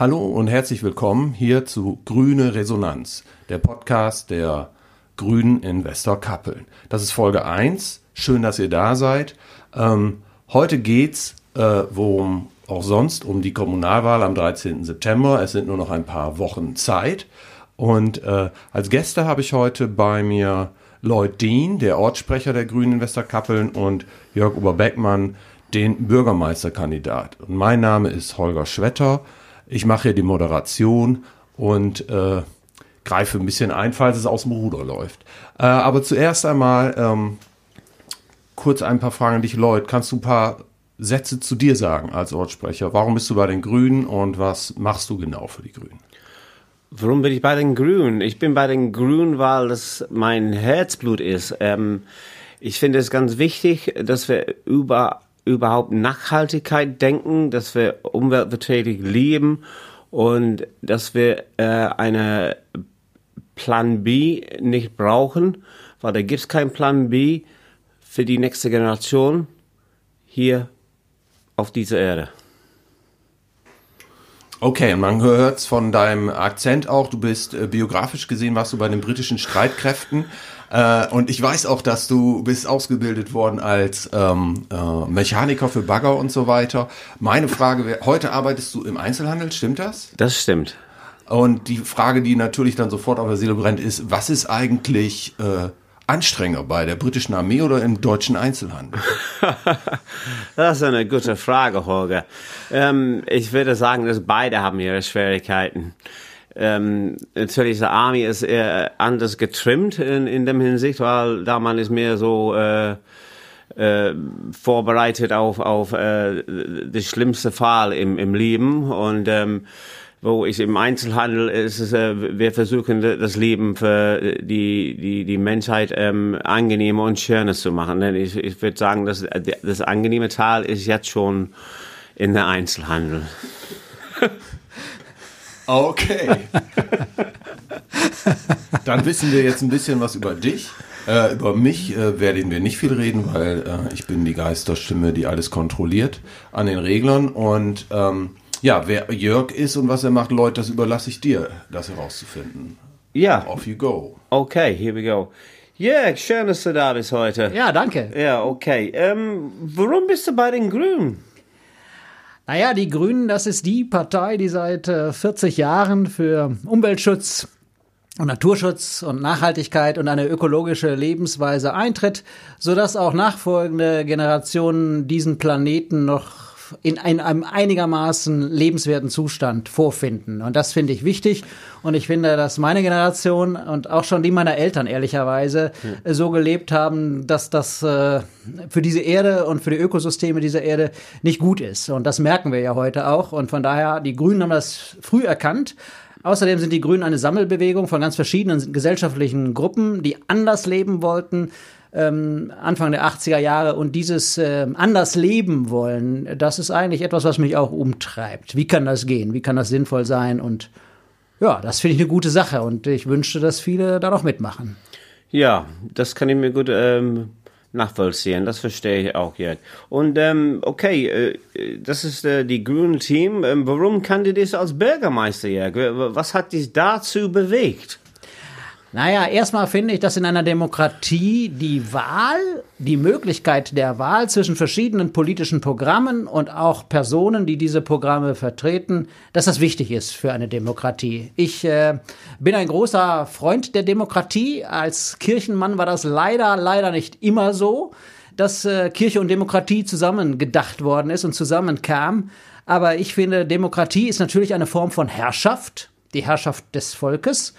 Hallo und herzlich willkommen hier zu Grüne Resonanz, der Podcast der Grünen in Westerkappeln. Das ist Folge 1. Schön, dass ihr da seid. Ähm, heute geht's, äh, worum auch sonst, um die Kommunalwahl am 13. September. Es sind nur noch ein paar Wochen Zeit. Und äh, als Gäste habe ich heute bei mir Lloyd Dean, der Ortssprecher der Grünen in Westerkappeln, und Jörg Oberbeckmann, den Bürgermeisterkandidat. Und mein Name ist Holger Schwetter. Ich mache hier die Moderation und äh, greife ein bisschen ein, falls es aus dem Ruder läuft. Äh, aber zuerst einmal ähm, kurz ein paar Fragen an dich, Lloyd. Kannst du ein paar Sätze zu dir sagen als Ortssprecher? Warum bist du bei den Grünen und was machst du genau für die Grünen? Warum bin ich bei den Grünen? Ich bin bei den Grünen, weil das mein Herzblut ist. Ähm, ich finde es ganz wichtig, dass wir über überhaupt Nachhaltigkeit denken, dass wir umweltverträglich leben und dass wir äh, eine Plan B nicht brauchen, weil da gibt es keinen Plan B für die nächste Generation hier auf dieser Erde. Okay, man hört es von deinem Akzent auch, du bist äh, biografisch gesehen, warst du bei den britischen Streitkräften. Äh, und ich weiß auch, dass du bist ausgebildet worden als ähm, äh, Mechaniker für Bagger und so weiter. Meine Frage wäre, heute arbeitest du im Einzelhandel, stimmt das? Das stimmt. Und die Frage, die natürlich dann sofort auf der Seele brennt, ist, was ist eigentlich äh, anstrengender bei der britischen Armee oder im deutschen Einzelhandel? das ist eine gute Frage, Holger. Ähm, ich würde sagen, dass beide haben ihre Schwierigkeiten. Ähm, natürlich, die Army ist eher anders getrimmt in, in dem Hinsicht, weil da man ist mehr so äh, äh, vorbereitet auf, auf äh, das schlimmste Fall im, im Leben und ähm, wo ich im Einzelhandel ist es, äh, wir versuchen das Leben für die die die Menschheit ähm, angenehmer und schöner zu machen. Denn ich, ich würde sagen, dass das angenehme Teil ist jetzt schon in der Einzelhandel. Okay. Dann wissen wir jetzt ein bisschen was über dich. Äh, über mich äh, werden wir nicht viel reden, weil äh, ich bin die Geisterstimme, die alles kontrolliert an den Reglern und ähm, ja, wer Jörg ist und was er macht, Leute, das überlasse ich dir, das herauszufinden. Ja. Off you go. Okay, here we go. Jörg, schön, dass du da bist heute. Ja, danke. Ja, okay. Ähm, warum bist du bei den Grünen? Naja, die Grünen, das ist die Partei, die seit äh, 40 Jahren für Umweltschutz und Naturschutz und Nachhaltigkeit und eine ökologische Lebensweise eintritt, sodass auch nachfolgende Generationen diesen Planeten noch in einem einigermaßen lebenswerten Zustand vorfinden. Und das finde ich wichtig. Und ich finde, dass meine Generation und auch schon die meiner Eltern ehrlicherweise ja. so gelebt haben, dass das äh, für diese Erde und für die Ökosysteme dieser Erde nicht gut ist. Und das merken wir ja heute auch. Und von daher, die Grünen haben das früh erkannt. Außerdem sind die Grünen eine Sammelbewegung von ganz verschiedenen gesellschaftlichen Gruppen, die anders leben wollten, ähm, Anfang der 80er Jahre und dieses äh, anders leben wollen, das ist eigentlich etwas, was mich auch umtreibt. Wie kann das gehen? Wie kann das sinnvoll sein? Und ja, das finde ich eine gute Sache und ich wünschte, dass viele da noch mitmachen. Ja, das kann ich mir gut ähm, nachvollziehen, das verstehe ich auch jetzt. Und ähm, okay, äh, das ist äh, die grüne Team. Ähm, warum kandidierst du als Bürgermeister, Jörg? Was hat dich dazu bewegt? Naja, erstmal finde ich, dass in einer Demokratie die Wahl, die Möglichkeit der Wahl zwischen verschiedenen politischen Programmen und auch Personen, die diese Programme vertreten, dass das wichtig ist für eine Demokratie. Ich äh, bin ein großer Freund der Demokratie. Als Kirchenmann war das leider, leider nicht immer so, dass äh, Kirche und Demokratie zusammen gedacht worden ist und zusammenkam. Aber ich finde, Demokratie ist natürlich eine Form von Herrschaft, die Herrschaft des Volkes.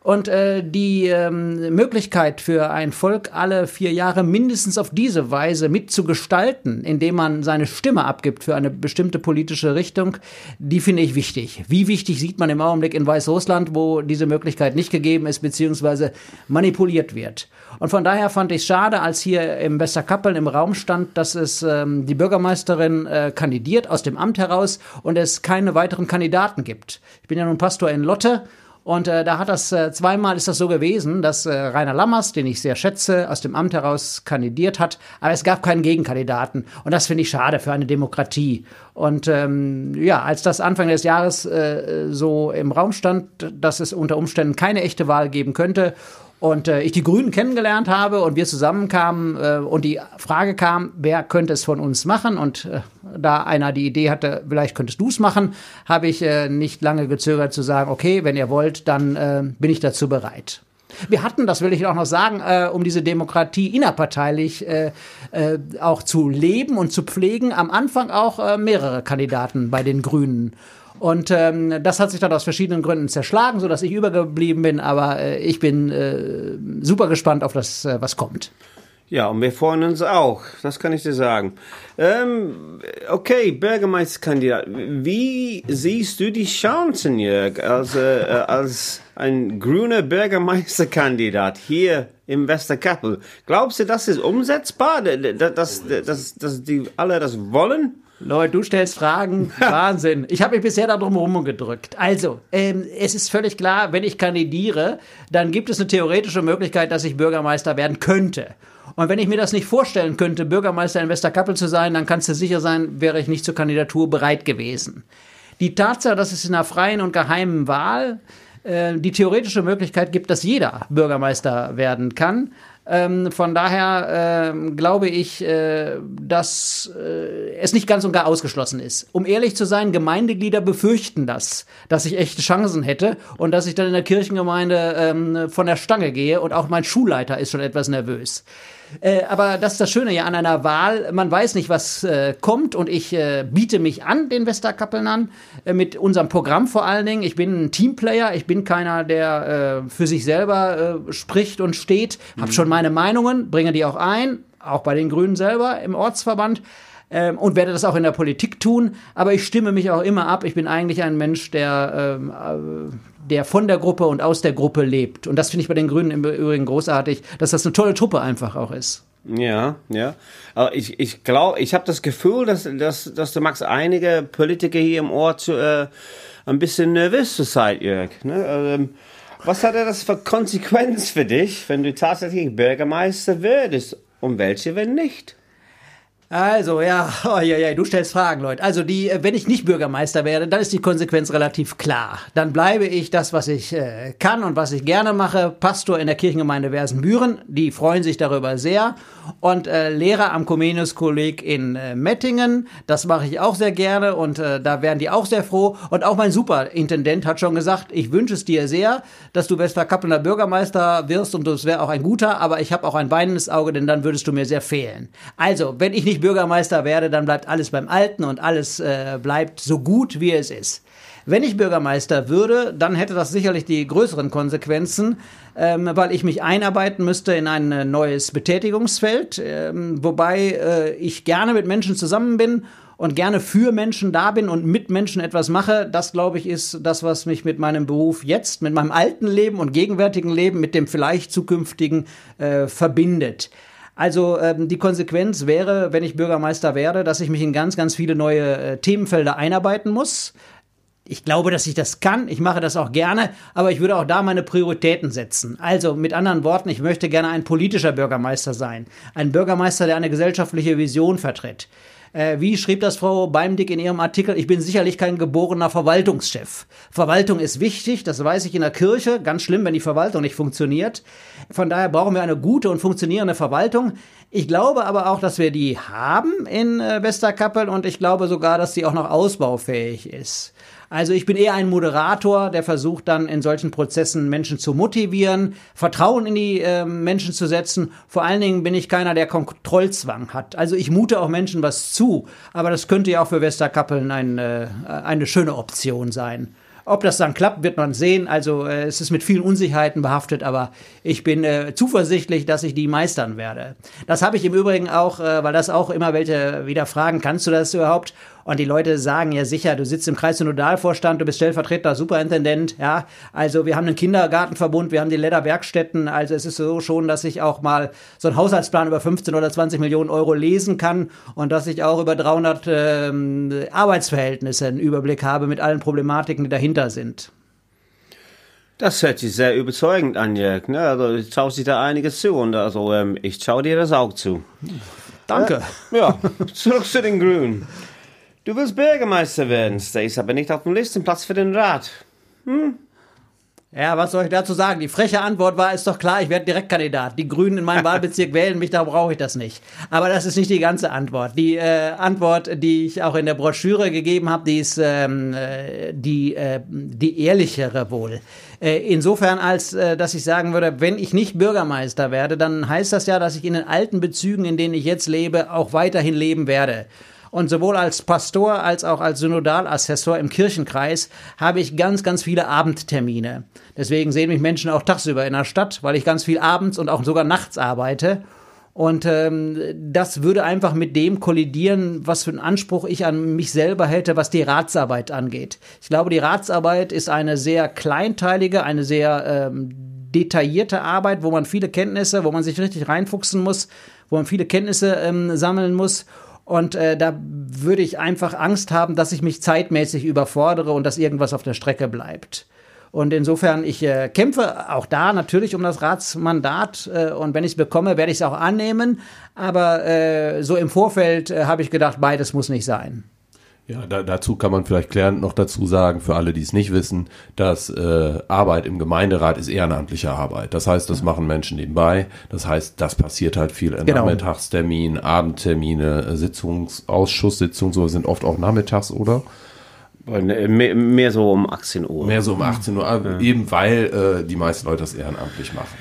Und äh, die ähm, Möglichkeit für ein Volk, alle vier Jahre mindestens auf diese Weise mitzugestalten, indem man seine Stimme abgibt für eine bestimmte politische Richtung, die finde ich wichtig. Wie wichtig sieht man im Augenblick in Weißrussland, wo diese Möglichkeit nicht gegeben ist, beziehungsweise manipuliert wird. Und von daher fand ich es schade, als hier im Westerkappeln im Raum stand, dass es ähm, die Bürgermeisterin äh, kandidiert aus dem Amt heraus und es keine weiteren Kandidaten gibt. Ich bin ja nun Pastor in Lotte Und äh, da hat das äh, zweimal ist das so gewesen, dass äh, Rainer Lammers, den ich sehr schätze, aus dem Amt heraus kandidiert hat, aber es gab keinen Gegenkandidaten. Und das finde ich schade für eine Demokratie. Und ähm, ja, als das Anfang des Jahres äh, so im Raum stand, dass es unter Umständen keine echte Wahl geben könnte und äh, ich die Grünen kennengelernt habe und wir zusammenkamen äh, und die Frage kam, wer könnte es von uns machen? Und äh, da einer die Idee hatte, vielleicht könntest du es machen, habe ich äh, nicht lange gezögert zu sagen, okay, wenn ihr wollt, dann äh, bin ich dazu bereit. Wir hatten, das will ich auch noch sagen, äh, um diese Demokratie innerparteilich äh, äh, auch zu leben und zu pflegen, am Anfang auch äh, mehrere Kandidaten bei den Grünen. Und ähm, das hat sich dann aus verschiedenen Gründen zerschlagen, sodass ich übergeblieben bin. Aber äh, ich bin äh, super gespannt auf das, äh, was kommt. Ja, und wir freuen uns auch, das kann ich dir sagen. Ähm, okay, Bürgermeisterkandidat, wie siehst du die Chancen, Jörg, als, äh, als ein grüner Bürgermeisterkandidat hier im Westerkappel? Glaubst du, das ist umsetzbar, dass, dass, dass die alle das wollen? Leute, du stellst Fragen, Wahnsinn. Ich habe mich bisher darum rumgedrückt. Also, ähm, es ist völlig klar, wenn ich kandidiere, dann gibt es eine theoretische Möglichkeit, dass ich Bürgermeister werden könnte. Und wenn ich mir das nicht vorstellen könnte, Bürgermeister in Westerkappel zu sein, dann kannst du sicher sein, wäre ich nicht zur Kandidatur bereit gewesen. Die Tatsache, dass es in einer freien und geheimen Wahl äh, die theoretische Möglichkeit gibt, dass jeder Bürgermeister werden kann, ähm, von daher äh, glaube ich, äh, dass äh, es nicht ganz und gar ausgeschlossen ist. Um ehrlich zu sein, Gemeindeglieder befürchten das, dass ich echte Chancen hätte und dass ich dann in der Kirchengemeinde ähm, von der Stange gehe und auch mein Schulleiter ist schon etwas nervös. Äh, aber das ist das Schöne ja an einer Wahl. Man weiß nicht, was äh, kommt und ich äh, biete mich an, den Westerkappeln an, äh, mit unserem Programm vor allen Dingen. Ich bin ein Teamplayer, ich bin keiner, der äh, für sich selber äh, spricht und steht. Mhm. Hab schon meine Meinungen, bringe die auch ein, auch bei den Grünen selber im Ortsverband ähm, und werde das auch in der Politik tun. Aber ich stimme mich auch immer ab. Ich bin eigentlich ein Mensch, der, ähm, äh, der von der Gruppe und aus der Gruppe lebt. Und das finde ich bei den Grünen im Übrigen großartig, dass das eine tolle Truppe einfach auch ist. Ja, ja. Aber ich, ich glaube, ich habe das Gefühl, dass, dass, dass du magst einige Politiker hier im Ort zu, äh, ein bisschen nervös zur Zeit, Jörg. Ne? Ähm, was hat das für Konsequenz für dich, wenn du tatsächlich Bürgermeister würdest? Und welche, wenn nicht? Also, ja, oh, ja, ja, du stellst Fragen, Leute. Also, die, äh, wenn ich nicht Bürgermeister werde, dann ist die Konsequenz relativ klar. Dann bleibe ich das, was ich äh, kann und was ich gerne mache, Pastor in der Kirchengemeinde Wersenbüren. Die freuen sich darüber sehr. Und äh, Lehrer am Comenius-Kolleg in äh, Mettingen. Das mache ich auch sehr gerne und äh, da wären die auch sehr froh. Und auch mein Superintendent hat schon gesagt, ich wünsche es dir sehr, dass du Westerkappeler Bürgermeister wirst und das wäre auch ein guter, aber ich habe auch ein weinendes Auge, denn dann würdest du mir sehr fehlen. Also, wenn ich nicht ich Bürgermeister werde, dann bleibt alles beim Alten und alles äh, bleibt so gut, wie es ist. Wenn ich Bürgermeister würde, dann hätte das sicherlich die größeren Konsequenzen, ähm, weil ich mich einarbeiten müsste in ein äh, neues Betätigungsfeld, ähm, wobei äh, ich gerne mit Menschen zusammen bin und gerne für Menschen da bin und mit Menschen etwas mache. Das, glaube ich, ist das, was mich mit meinem Beruf jetzt, mit meinem alten Leben und gegenwärtigen Leben, mit dem vielleicht zukünftigen äh, verbindet. Also ähm, die Konsequenz wäre, wenn ich Bürgermeister werde, dass ich mich in ganz, ganz viele neue äh, Themenfelder einarbeiten muss. Ich glaube, dass ich das kann. Ich mache das auch gerne, aber ich würde auch da meine Prioritäten setzen. Also mit anderen Worten, ich möchte gerne ein politischer Bürgermeister sein. Ein Bürgermeister, der eine gesellschaftliche Vision vertritt. Äh, wie schrieb das Frau Beimdick in ihrem Artikel? Ich bin sicherlich kein geborener Verwaltungschef. Verwaltung ist wichtig, das weiß ich in der Kirche. Ganz schlimm, wenn die Verwaltung nicht funktioniert. Von daher brauchen wir eine gute und funktionierende Verwaltung. Ich glaube aber auch, dass wir die haben in äh, Westerkappel und ich glaube sogar, dass sie auch noch ausbaufähig ist. Also ich bin eher ein Moderator, der versucht dann in solchen Prozessen Menschen zu motivieren, Vertrauen in die äh, Menschen zu setzen. Vor allen Dingen bin ich keiner, der Kontrollzwang hat. Also ich mute auch Menschen was zu, aber das könnte ja auch für Westerkappeln ein, äh, eine schöne Option sein. Ob das dann klappt, wird man sehen. Also äh, es ist mit vielen Unsicherheiten behaftet, aber ich bin äh, zuversichtlich, dass ich die meistern werde. Das habe ich im Übrigen auch, äh, weil das auch immer welche wieder fragen, kannst du das überhaupt? Und die Leute sagen ja sicher, du sitzt im Kreissynodalvorstand, du bist stellvertretender Superintendent, ja. Also wir haben einen Kindergartenverbund, wir haben die Lederwerkstätten. Also es ist so schon, dass ich auch mal so einen Haushaltsplan über 15 oder 20 Millionen Euro lesen kann und dass ich auch über 300 ähm, Arbeitsverhältnisse einen Überblick habe mit allen Problematiken, die dahinter sind. Das hört sich sehr überzeugend an, Jörg. Ne? Also, ich traue sich da einiges zu und also, ähm, ich schaue dir das auch zu. Danke. Ja, zurück zu den Grünen. Du willst Bürgermeister werden, stehst aber nicht auf dem Listenplatz für den Rat. Ja, was soll ich dazu sagen? Die freche Antwort war, ist doch klar, ich werde Direktkandidat. Die Grünen in meinem Wahlbezirk wählen mich, da brauche ich das nicht. Aber das ist nicht die ganze Antwort. Die äh, Antwort, die ich auch in der Broschüre gegeben habe, die ist ähm, äh, die, äh, die ehrlichere wohl. Äh, insofern, als äh, dass ich sagen würde, wenn ich nicht Bürgermeister werde, dann heißt das ja, dass ich in den alten Bezügen, in denen ich jetzt lebe, auch weiterhin leben werde. Und sowohl als Pastor als auch als Synodalassessor im Kirchenkreis habe ich ganz, ganz viele Abendtermine. Deswegen sehen mich Menschen auch tagsüber in der Stadt, weil ich ganz viel abends und auch sogar nachts arbeite. Und ähm, das würde einfach mit dem kollidieren, was für einen Anspruch ich an mich selber hätte, was die Ratsarbeit angeht. Ich glaube, die Ratsarbeit ist eine sehr kleinteilige, eine sehr ähm, detaillierte Arbeit, wo man viele Kenntnisse, wo man sich richtig reinfuchsen muss, wo man viele Kenntnisse ähm, sammeln muss. Und äh, da würde ich einfach Angst haben, dass ich mich zeitmäßig überfordere und dass irgendwas auf der Strecke bleibt. Und insofern, ich äh, kämpfe auch da natürlich um das Ratsmandat äh, und wenn ich es bekomme, werde ich es auch annehmen. Aber äh, so im Vorfeld äh, habe ich gedacht, beides muss nicht sein. Ja, da, dazu kann man vielleicht klärend noch dazu sagen, für alle, die es nicht wissen, dass äh, Arbeit im Gemeinderat ist ehrenamtliche Arbeit. Das heißt, das machen Menschen nebenbei. Das heißt, das passiert halt viel. Genau. Nachmittagstermin, Abendtermine, äh, Sitzungs, Ausschusssitzungen, so sind oft auch nachmittags, oder? Mehr, mehr so um 18 Uhr. Mehr so um 18 Uhr, ja. eben weil äh, die meisten Leute das ehrenamtlich machen.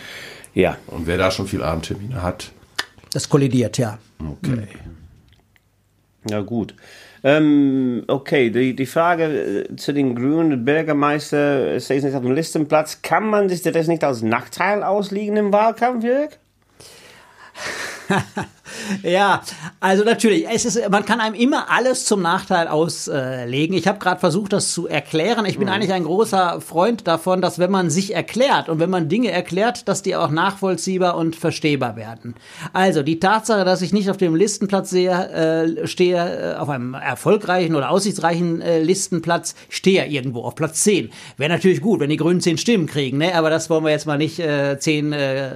Ja. Und wer da schon viel Abendtermine hat. Das kollidiert, ja. Okay. Ja, gut. Ähm, okay, die, die Frage äh, zu den Grünen, Bürgermeister steht nicht auf dem Listenplatz. Kann man sich das nicht als Nachteil auslegen im Wahlkampf, Jörg? ja, also natürlich, es ist, man kann einem immer alles zum Nachteil auslegen. Ich habe gerade versucht, das zu erklären. Ich bin mhm. eigentlich ein großer Freund davon, dass wenn man sich erklärt und wenn man Dinge erklärt, dass die auch nachvollziehbar und verstehbar werden. Also die Tatsache, dass ich nicht auf dem Listenplatz sehe, äh, stehe, äh, auf einem erfolgreichen oder aussichtsreichen äh, Listenplatz, stehe irgendwo auf Platz 10. Wäre natürlich gut, wenn die Grünen 10 Stimmen kriegen, ne? aber das wollen wir jetzt mal nicht äh, 10, äh,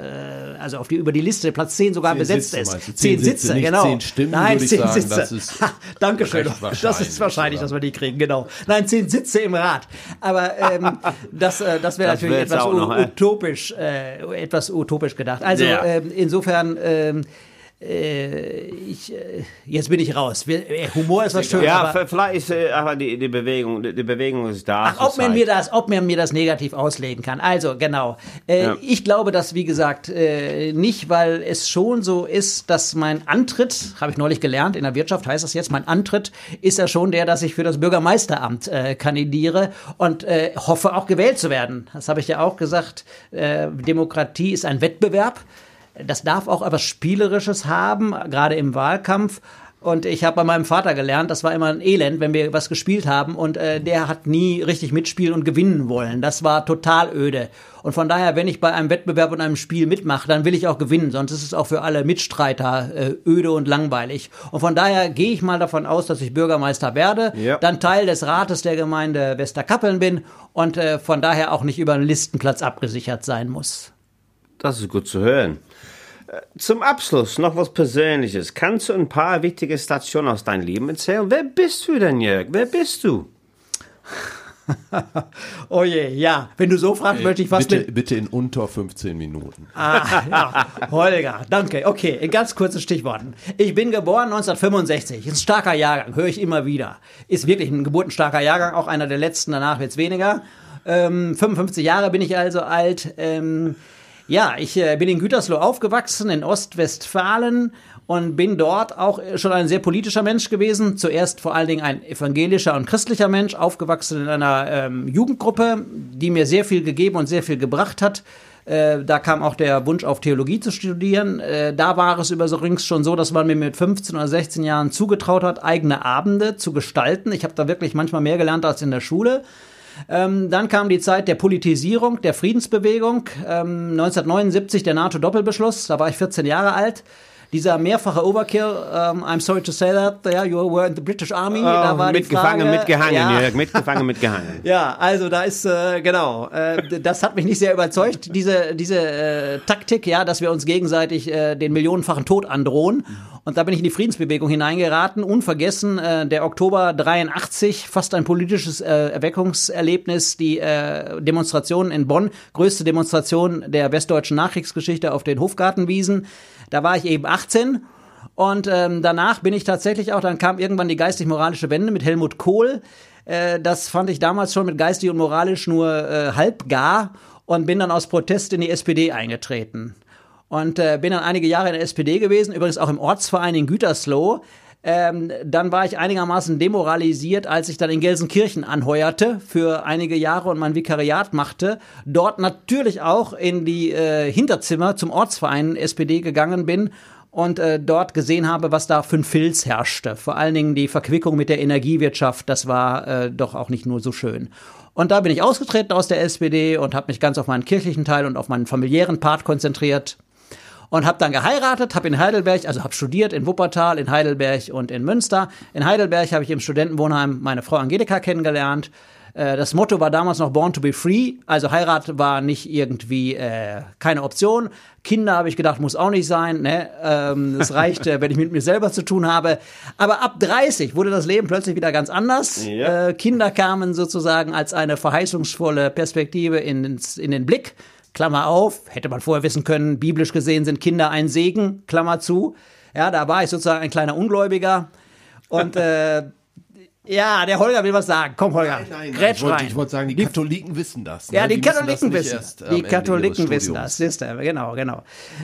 also auf die, über die Liste Platz 10 sogar besetzt Sitze, ist. Zehn, zehn Sitze, Sitze genau. Zehn Stimmen, Nein, zehn sagen, Sitze. Das ist ha, Dankeschön. Das ist wahrscheinlich, oder? dass wir die kriegen, genau. Nein, zehn Sitze im Rat. Aber ähm, das, äh, das wäre natürlich etwas noch, utopisch, äh, etwas utopisch gedacht. Also ja. ähm, insofern. Ähm, äh, ich, äh, jetzt bin ich raus. Äh, Humor ist was Schönes. Ja, aber, vielleicht ist äh, aber die, die Bewegung, die, Bewegung ist da. Ach, ob man mir das, ob man mir das negativ auslegen kann. Also genau. Äh, ja. Ich glaube, dass wie gesagt äh, nicht, weil es schon so ist, dass mein Antritt, habe ich neulich gelernt, in der Wirtschaft heißt das jetzt, mein Antritt ist ja schon der, dass ich für das Bürgermeisteramt äh, kandidiere und äh, hoffe auch gewählt zu werden. Das habe ich ja auch gesagt. Äh, Demokratie ist ein Wettbewerb. Das darf auch etwas Spielerisches haben, gerade im Wahlkampf. Und ich habe bei meinem Vater gelernt, das war immer ein Elend, wenn wir was gespielt haben. Und äh, der hat nie richtig mitspielen und gewinnen wollen. Das war total öde. Und von daher, wenn ich bei einem Wettbewerb und einem Spiel mitmache, dann will ich auch gewinnen. Sonst ist es auch für alle Mitstreiter äh, öde und langweilig. Und von daher gehe ich mal davon aus, dass ich Bürgermeister werde, ja. dann Teil des Rates der Gemeinde Westerkappeln bin und äh, von daher auch nicht über einen Listenplatz abgesichert sein muss. Das ist gut zu hören. Zum Abschluss noch was Persönliches. Kannst du ein paar wichtige Stationen aus deinem Leben erzählen? Wer bist du denn, Jörg? Wer bist du? oh je, ja. Wenn du so fragst, möchte ich fast. Bitte, bitte in unter 15 Minuten. Ah, ja. Holger, danke. Okay, in ganz kurzen Stichworten. Ich bin geboren 1965. Ist ein starker Jahrgang, höre ich immer wieder. Ist wirklich ein geburtenstarker Jahrgang, auch einer der letzten, danach wird es weniger. Ähm, 55 Jahre bin ich also alt. Ähm, ja, ich äh, bin in Gütersloh aufgewachsen, in Ostwestfalen und bin dort auch schon ein sehr politischer Mensch gewesen. Zuerst vor allen Dingen ein evangelischer und christlicher Mensch, aufgewachsen in einer ähm, Jugendgruppe, die mir sehr viel gegeben und sehr viel gebracht hat. Äh, da kam auch der Wunsch auf Theologie zu studieren. Äh, da war es übrigens schon so, dass man mir mit 15 oder 16 Jahren zugetraut hat, eigene Abende zu gestalten. Ich habe da wirklich manchmal mehr gelernt als in der Schule. Ähm, dann kam die Zeit der Politisierung, der Friedensbewegung. Ähm, 1979 der NATO-Doppelbeschluss, da war ich 14 Jahre alt. Dieser mehrfache Overkill, um, I'm sorry to say that, yeah, you were in the British Army. Oh, da war mitgefangen, Frage, mitgehangen, ja, Jörg, mitgefangen, mitgehangen. ja, also da ist äh, genau, äh, das hat mich nicht sehr überzeugt, diese diese äh, Taktik, ja, dass wir uns gegenseitig äh, den millionenfachen Tod androhen. Und da bin ich in die Friedensbewegung hineingeraten. Unvergessen äh, der Oktober 83, fast ein politisches äh, Erweckungserlebnis, die äh, Demonstrationen in Bonn, größte Demonstration der westdeutschen Nachkriegsgeschichte auf den Hofgartenwiesen. Da war ich eben 18 und ähm, danach bin ich tatsächlich auch, dann kam irgendwann die geistig-moralische Wende mit Helmut Kohl. Äh, das fand ich damals schon mit geistig und moralisch nur äh, halb gar und bin dann aus Protest in die SPD eingetreten. Und äh, bin dann einige Jahre in der SPD gewesen, übrigens auch im Ortsverein in Gütersloh. Ähm, dann war ich einigermaßen demoralisiert, als ich dann in Gelsenkirchen anheuerte für einige Jahre und mein Vikariat machte. Dort natürlich auch in die äh, Hinterzimmer zum Ortsverein SPD gegangen bin und äh, dort gesehen habe, was da für ein Filz herrschte. Vor allen Dingen die Verquickung mit der Energiewirtschaft, das war äh, doch auch nicht nur so schön. Und da bin ich ausgetreten aus der SPD und habe mich ganz auf meinen kirchlichen Teil und auf meinen familiären Part konzentriert und habe dann geheiratet, habe in Heidelberg, also habe studiert in Wuppertal, in Heidelberg und in Münster. In Heidelberg habe ich im Studentenwohnheim meine Frau Angelika kennengelernt. Äh, Das Motto war damals noch Born to be Free, also Heirat war nicht irgendwie äh, keine Option. Kinder habe ich gedacht, muss auch nicht sein. Ne? Ähm, es reicht, äh, wenn ich mit mir selber zu tun habe. Aber ab 30 wurde das Leben plötzlich wieder ganz anders. Ja. Äh, Kinder kamen sozusagen als eine verheißungsvolle Perspektive in, in den Blick. Klammer auf, hätte man vorher wissen können, biblisch gesehen sind Kinder ein Segen, Klammer zu. Ja, da war ich sozusagen ein kleiner Ungläubiger. Und äh, ja, der Holger will was sagen. Komm, Holger, grätsch ich wollte, ich wollte sagen, die Katholiken wissen das. Ja, ne? die, wissen das Katholiken wissen erst am Die Katholiken wissen das, siehst du, genau, genau.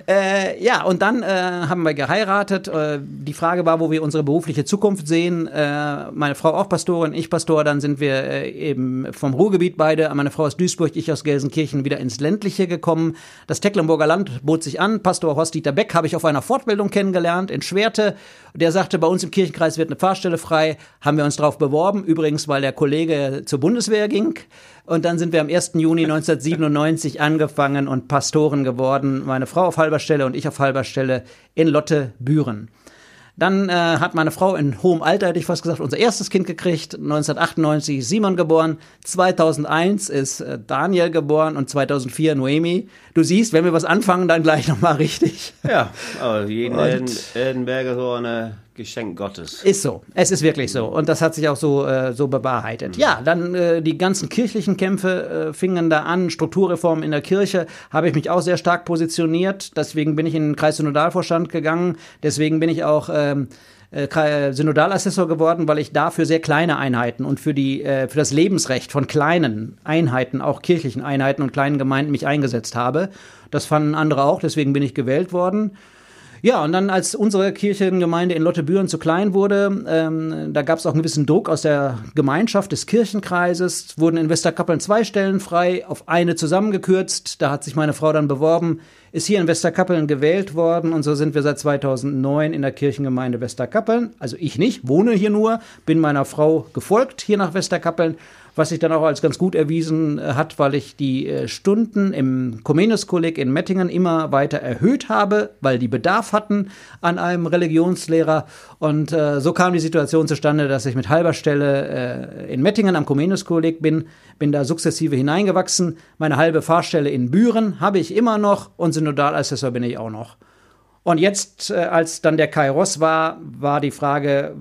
Äh, ja, und dann äh, haben wir geheiratet. Äh, die Frage war, wo wir unsere berufliche Zukunft sehen. Äh, meine Frau auch Pastorin, ich Pastor. Dann sind wir äh, eben vom Ruhrgebiet beide. Meine Frau aus Duisburg, ich aus Gelsenkirchen wieder ins Ländliche gekommen. Das Tecklenburger Land bot sich an. Pastor Horst-Dieter Beck habe ich auf einer Fortbildung kennengelernt in Schwerte. Der sagte, bei uns im Kirchenkreis wird eine Pfarrstelle frei. Haben wir uns drauf beworben. Übrigens, weil der Kollege zur Bundeswehr ging. Und dann sind wir am 1. Juni 1997 angefangen und Pastoren geworden. Meine Frau auf halber Stelle und ich auf halber Stelle in Lotte Büren. Dann äh, hat meine Frau in hohem Alter, hätte ich fast gesagt, unser erstes Kind gekriegt. 1998 ist Simon geboren. 2001 ist äh, Daniel geboren und 2004 Noemi. Du siehst, wenn wir was anfangen, dann gleich nochmal richtig. Ja, aber jeden Edenberger so ein Geschenk Gottes. Ist so. Es ist wirklich so. Und das hat sich auch so, äh, so bewahrheitet. Ja, dann äh, die ganzen kirchlichen Kämpfe äh, fingen da an. Strukturreformen in der Kirche habe ich mich auch sehr stark positioniert. Deswegen bin ich in den Kreissynodalvorstand gegangen. Deswegen bin ich auch ähm, äh, Kre- Synodalassessor geworden, weil ich da für sehr kleine Einheiten und für, die, äh, für das Lebensrecht von kleinen Einheiten, auch kirchlichen Einheiten und kleinen Gemeinden mich eingesetzt habe. Das fanden andere auch, deswegen bin ich gewählt worden. Ja, und dann, als unsere Kirchengemeinde in Lottebüren zu klein wurde, ähm, da gab es auch einen gewissen Druck aus der Gemeinschaft des Kirchenkreises, wurden in Westerkappeln zwei Stellen frei, auf eine zusammengekürzt. Da hat sich meine Frau dann beworben, ist hier in Westerkappeln gewählt worden und so sind wir seit 2009 in der Kirchengemeinde Westerkappeln. Also ich nicht, wohne hier nur, bin meiner Frau gefolgt hier nach Westerkappeln was sich dann auch als ganz gut erwiesen äh, hat, weil ich die äh, Stunden im Comenius-Kolleg in Mettingen immer weiter erhöht habe, weil die Bedarf hatten an einem Religionslehrer. Und äh, so kam die Situation zustande, dass ich mit halber Stelle äh, in Mettingen am Comenius-Kolleg bin, bin da sukzessive hineingewachsen. Meine halbe Fahrstelle in Büren habe ich immer noch und Synodalassessor bin ich auch noch. Und jetzt, äh, als dann der Kairos war, war die Frage,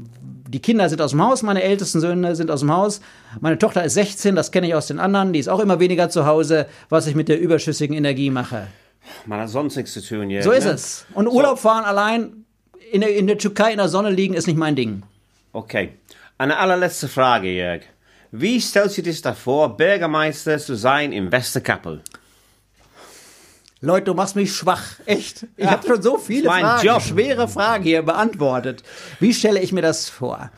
die Kinder sind aus dem Haus, meine ältesten Söhne sind aus dem Haus. Meine Tochter ist 16, das kenne ich aus den anderen, die ist auch immer weniger zu Hause, was ich mit der überschüssigen Energie mache. Man hat sonst nichts zu tun, Jörg. So ist ne? es. Und Urlaub fahren allein in der, in der Türkei in der Sonne liegen ist nicht mein Ding. Okay. Eine allerletzte Frage, Jörg. Wie stellst du dich da vor, Bürgermeister zu sein in Westerkappel? Leute, du machst mich schwach. Echt. Ich habe schon so viele mein Fragen, Job. schwere Fragen hier beantwortet. Wie stelle ich mir das vor?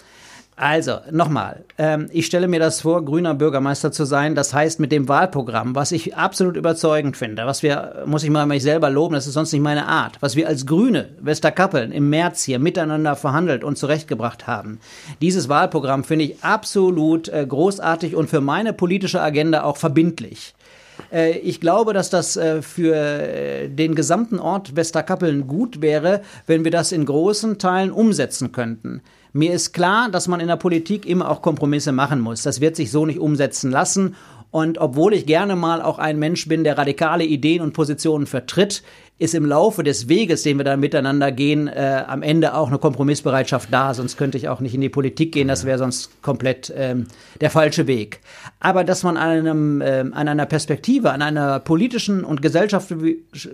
Also, nochmal, ähm, ich stelle mir das vor, grüner Bürgermeister zu sein. Das heißt, mit dem Wahlprogramm, was ich absolut überzeugend finde, was wir, muss ich mal mich selber loben, das ist sonst nicht meine Art, was wir als Grüne Westerkappeln im März hier miteinander verhandelt und zurechtgebracht haben. Dieses Wahlprogramm finde ich absolut äh, großartig und für meine politische Agenda auch verbindlich. Äh, ich glaube, dass das äh, für äh, den gesamten Ort Westerkappeln gut wäre, wenn wir das in großen Teilen umsetzen könnten. Mir ist klar, dass man in der Politik immer auch Kompromisse machen muss. Das wird sich so nicht umsetzen lassen. Und obwohl ich gerne mal auch ein Mensch bin, der radikale Ideen und Positionen vertritt, ist im Laufe des Weges, den wir da miteinander gehen, äh, am Ende auch eine Kompromissbereitschaft da. Sonst könnte ich auch nicht in die Politik gehen. Das wäre sonst komplett ähm, der falsche Weg. Aber dass man an, einem, äh, an einer Perspektive, an einer politischen und gesellschaft,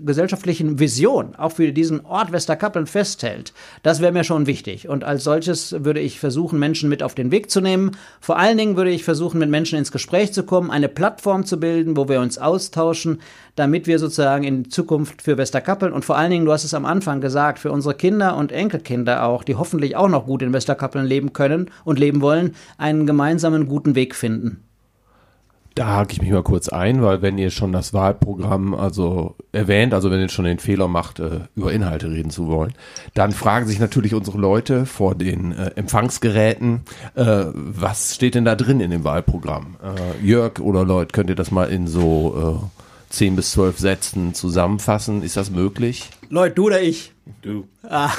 gesellschaftlichen Vision auch für diesen Ort Westerkappeln festhält, das wäre mir schon wichtig. Und als solches würde ich versuchen, Menschen mit auf den Weg zu nehmen. Vor allen Dingen würde ich versuchen, mit Menschen ins Gespräch zu kommen, eine Plattform zu bilden, wo wir uns austauschen, damit wir sozusagen in Zukunft für Westerkappeln und vor allen Dingen, du hast es am Anfang gesagt, für unsere Kinder und Enkelkinder auch, die hoffentlich auch noch gut in Westerkappeln leben können und leben wollen, einen gemeinsamen guten Weg finden. Da hake ich mich mal kurz ein, weil wenn ihr schon das Wahlprogramm also erwähnt, also wenn ihr schon den Fehler macht, äh, über Inhalte reden zu wollen, dann fragen sich natürlich unsere Leute vor den äh, Empfangsgeräten, äh, was steht denn da drin in dem Wahlprogramm? Jörg oder Leute, könnt ihr das mal in so 10 bis 12 Sätzen zusammenfassen. Ist das möglich? Leute, du oder ich? Du. Ah,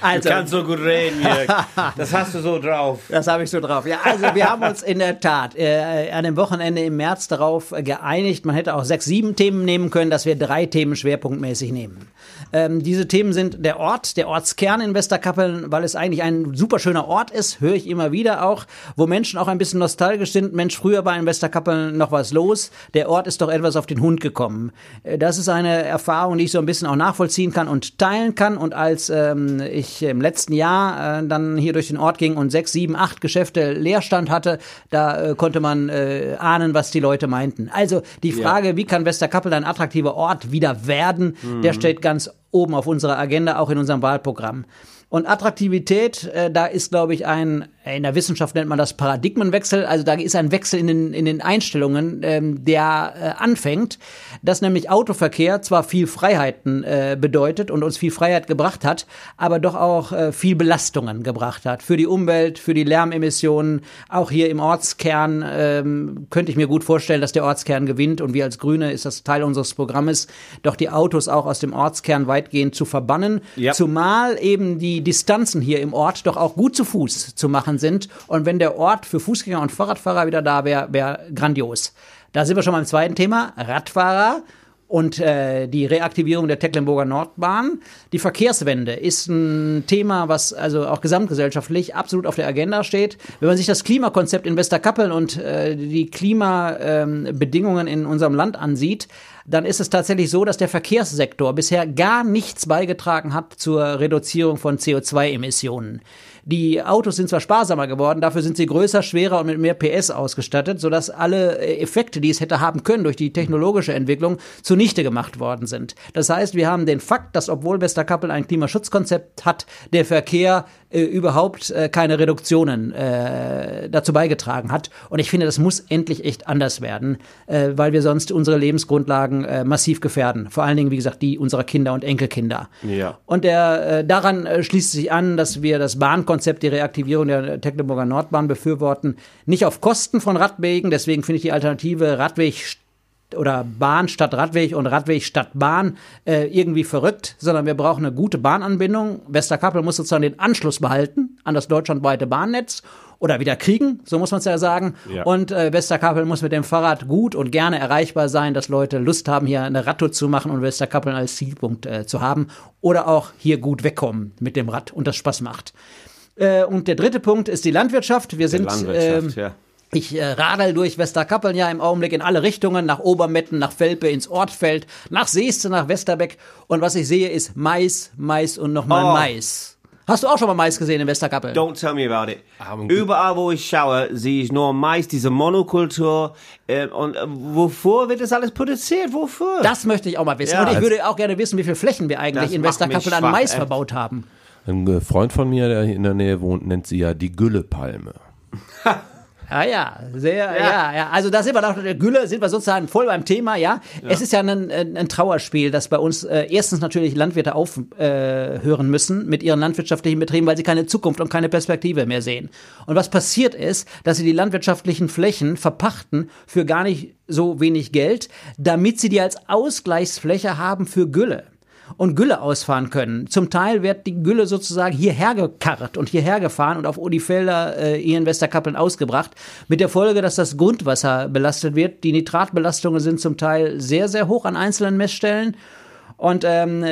also, Du kannst so gut reden, Jörg. Das hast du so drauf. Das habe ich so drauf. Ja, also wir haben uns in der Tat äh, an dem Wochenende im März darauf geeinigt, man hätte auch sechs, sieben Themen nehmen können, dass wir drei Themen schwerpunktmäßig nehmen. Ähm, diese Themen sind der Ort, der Ortskern in Westerkappeln, weil es eigentlich ein super schöner Ort ist, höre ich immer wieder auch, wo Menschen auch ein bisschen nostalgisch sind. Mensch, früher war in Westerkappeln noch was los. Der Ort ist doch etwas auf den Hund gekommen. Äh, Das ist eine Erfahrung, die ich so ein bisschen auch nachvollziehen kann und teilen kann. Und als ähm, ich im letzten Jahr äh, dann hier durch den Ort ging und sechs, sieben, acht Geschäfte Leerstand hatte, da äh, konnte man äh, ahnen, was die Leute meinten. Also die Frage, wie kann Westerkappeln ein attraktiver Ort wieder werden, der steht ganz oben auf unserer Agenda, auch in unserem Wahlprogramm. Und Attraktivität, äh, da ist, glaube ich, ein, in der Wissenschaft nennt man das Paradigmenwechsel, also da ist ein Wechsel in den, in den Einstellungen, ähm, der äh, anfängt, dass nämlich Autoverkehr zwar viel Freiheiten äh, bedeutet und uns viel Freiheit gebracht hat, aber doch auch äh, viel Belastungen gebracht hat. Für die Umwelt, für die Lärmemissionen, auch hier im Ortskern ähm, könnte ich mir gut vorstellen, dass der Ortskern gewinnt und wir als Grüne ist das Teil unseres Programmes, doch die Autos auch aus dem Ortskern weitgehend zu verbannen, Ja. zumal eben die Distanzen hier im Ort doch auch gut zu Fuß zu machen sind und wenn der Ort für Fußgänger und Fahrradfahrer wieder da wäre, wäre grandios. Da sind wir schon beim zweiten Thema, Radfahrer und äh, die Reaktivierung der Tecklenburger Nordbahn. Die Verkehrswende ist ein Thema, was also auch gesamtgesellschaftlich absolut auf der Agenda steht. Wenn man sich das Klimakonzept in Westerkappeln und äh, die Klimabedingungen in unserem Land ansieht, dann ist es tatsächlich so, dass der Verkehrssektor bisher gar nichts beigetragen hat zur Reduzierung von CO2-Emissionen. Die Autos sind zwar sparsamer geworden, dafür sind sie größer, schwerer und mit mehr PS ausgestattet, sodass alle äh, Effekte, die es hätte haben können durch die technologische Entwicklung, zunichte gemacht worden sind. Das heißt, wir haben den Fakt, dass obwohl Westerkappel ein Klimaschutzkonzept hat, der Verkehr äh, überhaupt äh, keine Reduktionen äh, dazu beigetragen hat. Und ich finde, das muss endlich echt anders werden, äh, weil wir sonst unsere Lebensgrundlagen äh, massiv gefährden. Vor allen Dingen, wie gesagt, die unserer Kinder und Enkelkinder. Ja. Und der, äh, daran äh, schließt sich an, dass wir das Bahnkonzept, die Reaktivierung der Tecklenburger Nordbahn befürworten, nicht auf Kosten von Radwegen. Deswegen finde ich die Alternative Radweg oder Bahn statt Radweg und Radweg statt Bahn äh, irgendwie verrückt, sondern wir brauchen eine gute Bahnanbindung. Westerkappel muss sozusagen den Anschluss behalten an das deutschlandweite Bahnnetz oder wieder kriegen, so muss man es ja sagen. Ja. Und äh, Westerkappel muss mit dem Fahrrad gut und gerne erreichbar sein, dass Leute Lust haben, hier eine Radtour zu machen und Westerkappeln als Zielpunkt äh, zu haben oder auch hier gut wegkommen mit dem Rad und das Spaß macht. Äh, und der dritte Punkt ist die Landwirtschaft. Wir sind Landwirtschaft, ähm, ja. Ich äh, radel durch Westerkappeln ja im Augenblick in alle Richtungen, nach Obermetten, nach Velpe, ins Ortfeld, nach Seeste, nach Westerbeck. Und was ich sehe, ist Mais, Mais und nochmal Oh. Mais. Hast du auch schon mal Mais gesehen in Westerkappeln? Don't tell me about it. Gut. Überall, wo ich schaue, sehe ich nur Mais, diese Monokultur. Äh, und äh, wofür wird das alles produziert? Wofür? Das möchte ich auch mal wissen. Ja. und ich würde auch gerne wissen, wie viele Flächen wir eigentlich in Westerkappeln an Mais echt. verbaut haben. Ein äh, Freund von mir, der hier in der Nähe wohnt, nennt sie ja die Güllepalme. Ja, ja, sehr, ja, ja. ja. Also da sind wir nach der Gülle, sind wir sozusagen voll beim Thema, ja. ja. Es ist ja ein, ein Trauerspiel, dass bei uns äh, erstens natürlich Landwirte aufhören äh, müssen mit ihren landwirtschaftlichen Betrieben, weil sie keine Zukunft und keine Perspektive mehr sehen. Und was passiert ist, dass sie die landwirtschaftlichen Flächen verpachten für gar nicht so wenig Geld, damit sie die als Ausgleichsfläche haben für Gülle und Gülle ausfahren können. Zum Teil wird die Gülle sozusagen hierher gekarrt und hierher gefahren und auf Odifelder äh, hier in Westerkappeln ausgebracht, mit der Folge, dass das Grundwasser belastet wird. Die Nitratbelastungen sind zum Teil sehr, sehr hoch an einzelnen Messstellen. Und ähm,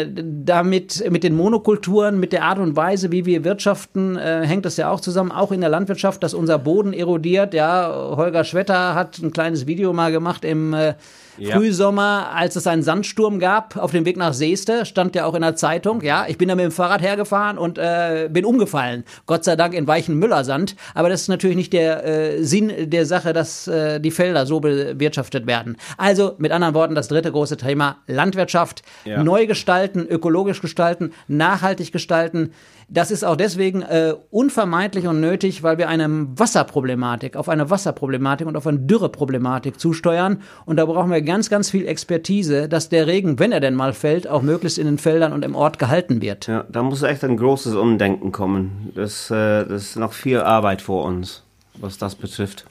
damit mit den Monokulturen, mit der Art und Weise, wie wir wirtschaften, äh, hängt das ja auch zusammen, auch in der Landwirtschaft, dass unser Boden erodiert. Ja, Holger Schwetter hat ein kleines Video mal gemacht im äh, ja. Frühsommer, als es einen Sandsturm gab auf dem Weg nach Seeste, stand ja auch in der Zeitung, ja, ich bin da mit dem Fahrrad hergefahren und äh, bin umgefallen. Gott sei Dank in weichen Müllersand. Aber das ist natürlich nicht der äh, Sinn der Sache, dass äh, die Felder so bewirtschaftet werden. Also mit anderen Worten, das dritte große Thema Landwirtschaft. Ja. Neu gestalten, ökologisch gestalten, nachhaltig gestalten. Das ist auch deswegen äh, unvermeidlich und nötig, weil wir eine Wasserproblematik, auf eine Wasserproblematik und auf eine Dürreproblematik zusteuern. Und da brauchen wir ganz, ganz viel Expertise, dass der Regen, wenn er denn mal fällt, auch möglichst in den Feldern und im Ort gehalten wird. Ja, da muss echt ein großes Umdenken kommen. Das, äh, das ist noch viel Arbeit vor uns, was das betrifft.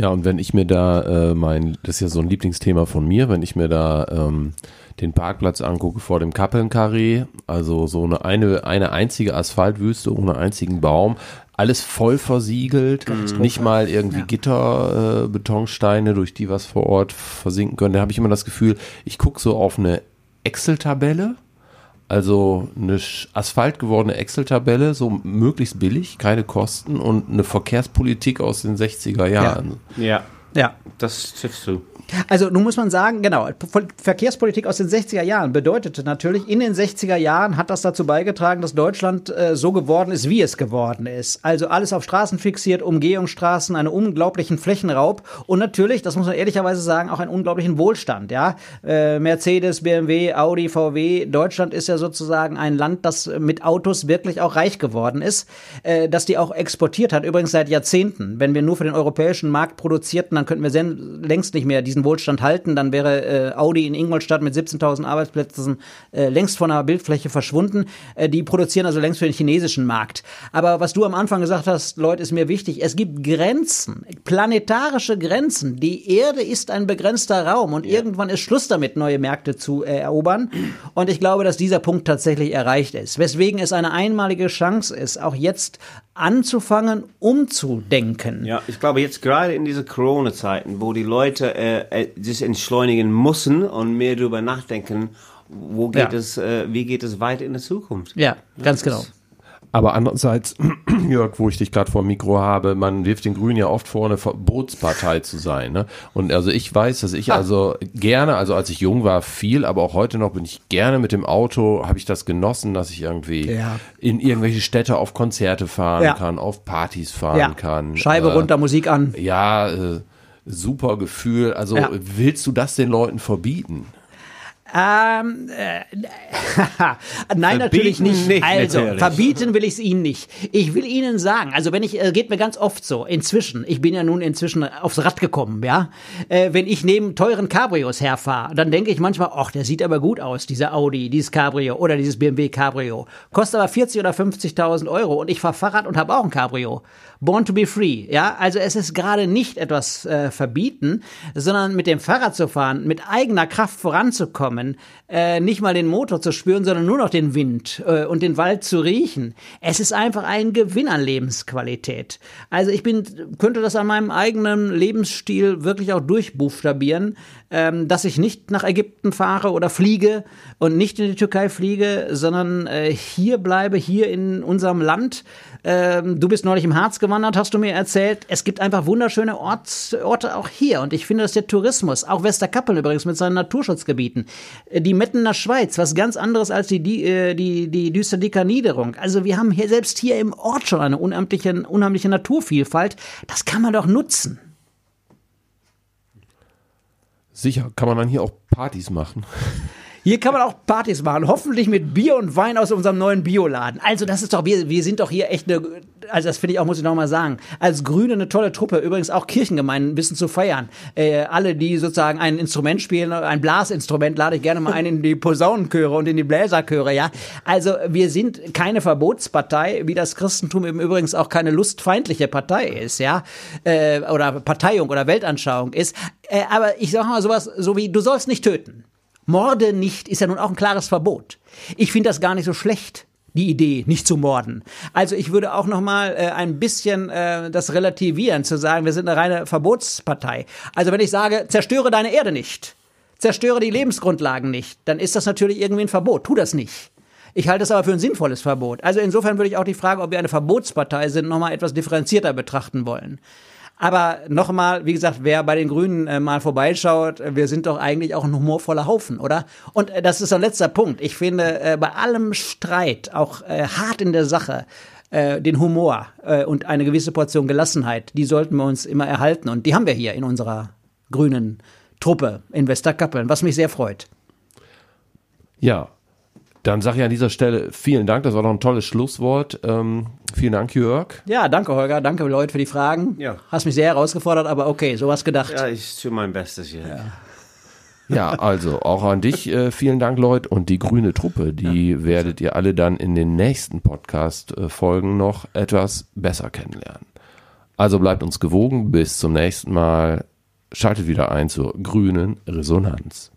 Ja, und wenn ich mir da äh, mein, das ist ja so ein Lieblingsthema von mir, wenn ich mir da ähm, den Parkplatz angucke vor dem Kappelnkarree, also so eine, eine, eine einzige Asphaltwüste ohne einzigen Baum, alles voll versiegelt, mhm. nicht mal irgendwie ja. Gitter, äh, Betonsteine, durch die was vor Ort versinken können. Da habe ich immer das Gefühl, ich gucke so auf eine Excel-Tabelle, also eine Asphalt gewordene Excel-Tabelle, so möglichst billig, keine Kosten und eine Verkehrspolitik aus den 60er Jahren. Ja, ja. Ja. das triffst du. Also nun muss man sagen, genau, Verkehrspolitik aus den 60er Jahren bedeutete natürlich, in den 60er Jahren hat das dazu beigetragen, dass Deutschland äh, so geworden ist, wie es geworden ist. Also alles auf Straßen fixiert, Umgehungsstraßen, einen unglaublichen Flächenraub und natürlich, das muss man ehrlicherweise sagen, auch einen unglaublichen Wohlstand, ja. Äh, Mercedes, BMW, Audi, VW, Deutschland ist ja sozusagen ein Land, das mit Autos wirklich auch reich geworden ist, äh, dass die auch exportiert hat, übrigens seit Jahrzehnten. Wenn wir nur für den europäischen Markt produzierten, dann könnten wir längst nicht mehr diesen Wohlstand halten, dann wäre äh, Audi in Ingolstadt mit 17.000 Arbeitsplätzen äh, längst von der Bildfläche verschwunden. Äh, die produzieren also längst für den chinesischen Markt. Aber was du am Anfang gesagt hast, Leute, ist mir wichtig. Es gibt Grenzen, planetarische Grenzen. Die Erde ist ein begrenzter Raum und ja. irgendwann ist Schluss damit, neue Märkte zu äh, erobern. Und ich glaube, dass dieser Punkt tatsächlich erreicht ist. Weswegen es eine einmalige Chance ist, auch jetzt anzufangen, umzudenken. Ja, ich glaube jetzt gerade in diese Corona-Zeiten, wo die Leute äh, äh, sich entschleunigen müssen und mehr darüber nachdenken, wo geht ja. es, äh, wie geht es weiter in der Zukunft. Ja, ganz genau. Aber andererseits, Jörg, wo ich dich gerade vor dem Mikro habe, man wirft den Grünen ja oft vor, eine Verbotspartei zu sein. Ne? Und also ich weiß, dass ich also gerne, also als ich jung war, viel, aber auch heute noch bin ich gerne mit dem Auto, habe ich das genossen, dass ich irgendwie ja. in irgendwelche Städte auf Konzerte fahren ja. kann, auf Partys fahren ja. kann. Scheibe äh, runter, Musik an. Ja, äh, super Gefühl. Also willst du das den Leuten verbieten? Ähm, äh, nein, natürlich nicht. nicht also, natürlich. verbieten will ich es Ihnen nicht. Ich will Ihnen sagen, also wenn ich, äh, geht mir ganz oft so, inzwischen, ich bin ja nun inzwischen aufs Rad gekommen, ja, äh, wenn ich neben teuren Cabrios herfahre, dann denke ich manchmal, ach, der sieht aber gut aus, dieser Audi, dieses Cabrio oder dieses BMW Cabrio. Kostet aber 40 oder 50.000 Euro und ich fahre Fahrrad und habe auch ein Cabrio. Born to be free, ja, also es ist gerade nicht etwas äh, verbieten, sondern mit dem Fahrrad zu fahren, mit eigener Kraft voranzukommen, äh, nicht mal den Motor zu spüren, sondern nur noch den Wind äh, und den Wald zu riechen. Es ist einfach ein Gewinn an Lebensqualität. Also ich bin, könnte das an meinem eigenen Lebensstil wirklich auch durchbuchstabieren, ähm, dass ich nicht nach Ägypten fahre oder fliege und nicht in die Türkei fliege, sondern äh, hier bleibe, hier in unserem Land ähm, du bist neulich im Harz gewandert, hast du mir erzählt. Es gibt einfach wunderschöne Orts, Orte auch hier. Und ich finde, dass der Tourismus, auch Westerkappeln übrigens mit seinen Naturschutzgebieten, äh, die Mettener Schweiz, was ganz anderes als die, die, äh, die, die Düsterdicker Niederung. Also wir haben hier selbst hier im Ort schon eine unheimliche, unheimliche Naturvielfalt. Das kann man doch nutzen. Sicher, kann man dann hier auch Partys machen. Hier kann man auch Partys machen, hoffentlich mit Bier und Wein aus unserem neuen Bioladen. Also das ist doch, wir, wir sind doch hier echt eine, also das finde ich auch, muss ich noch mal sagen, als Grüne eine tolle Truppe, übrigens auch Kirchengemeinden ein bisschen zu feiern. Äh, alle, die sozusagen ein Instrument spielen, ein Blasinstrument, lade ich gerne mal ein in die Posaunenchöre und in die Bläserchöre, ja. Also wir sind keine Verbotspartei, wie das Christentum eben übrigens auch keine lustfeindliche Partei ist, ja, äh, oder Parteiung oder Weltanschauung ist. Äh, aber ich sag mal sowas, so wie, du sollst nicht töten. Morde nicht ist ja nun auch ein klares Verbot. Ich finde das gar nicht so schlecht die Idee, nicht zu morden. Also ich würde auch noch mal äh, ein bisschen äh, das relativieren, zu sagen, wir sind eine reine Verbotspartei. Also wenn ich sage, zerstöre deine Erde nicht, zerstöre die Lebensgrundlagen nicht, dann ist das natürlich irgendwie ein Verbot. Tu das nicht. Ich halte es aber für ein sinnvolles Verbot. Also insofern würde ich auch die Frage, ob wir eine Verbotspartei sind, noch mal etwas differenzierter betrachten wollen. Aber nochmal, wie gesagt, wer bei den Grünen äh, mal vorbeischaut, wir sind doch eigentlich auch ein humorvoller Haufen, oder? Und äh, das ist ein letzter Punkt. Ich finde, äh, bei allem Streit, auch äh, hart in der Sache, äh, den Humor äh, und eine gewisse Portion Gelassenheit, die sollten wir uns immer erhalten. Und die haben wir hier in unserer grünen Truppe in Westerkappeln, was mich sehr freut. Ja, dann sage ich an dieser Stelle vielen Dank. Das war doch ein tolles Schlusswort. Ähm, vielen Dank, Jörg. Ja, danke, Holger. Danke, Leute, für die Fragen. Ja. Hast mich sehr herausgefordert, aber okay, sowas gedacht. Ja, ich tue mein Bestes hier. Ja. Ja, also auch an dich äh, vielen Dank, Leute. Und die grüne Truppe, die ja. werdet ihr alle dann in den nächsten Podcast-Folgen noch etwas besser kennenlernen. Also bleibt uns gewogen. Bis zum nächsten Mal. Schaltet wieder ein zur grünen Resonanz.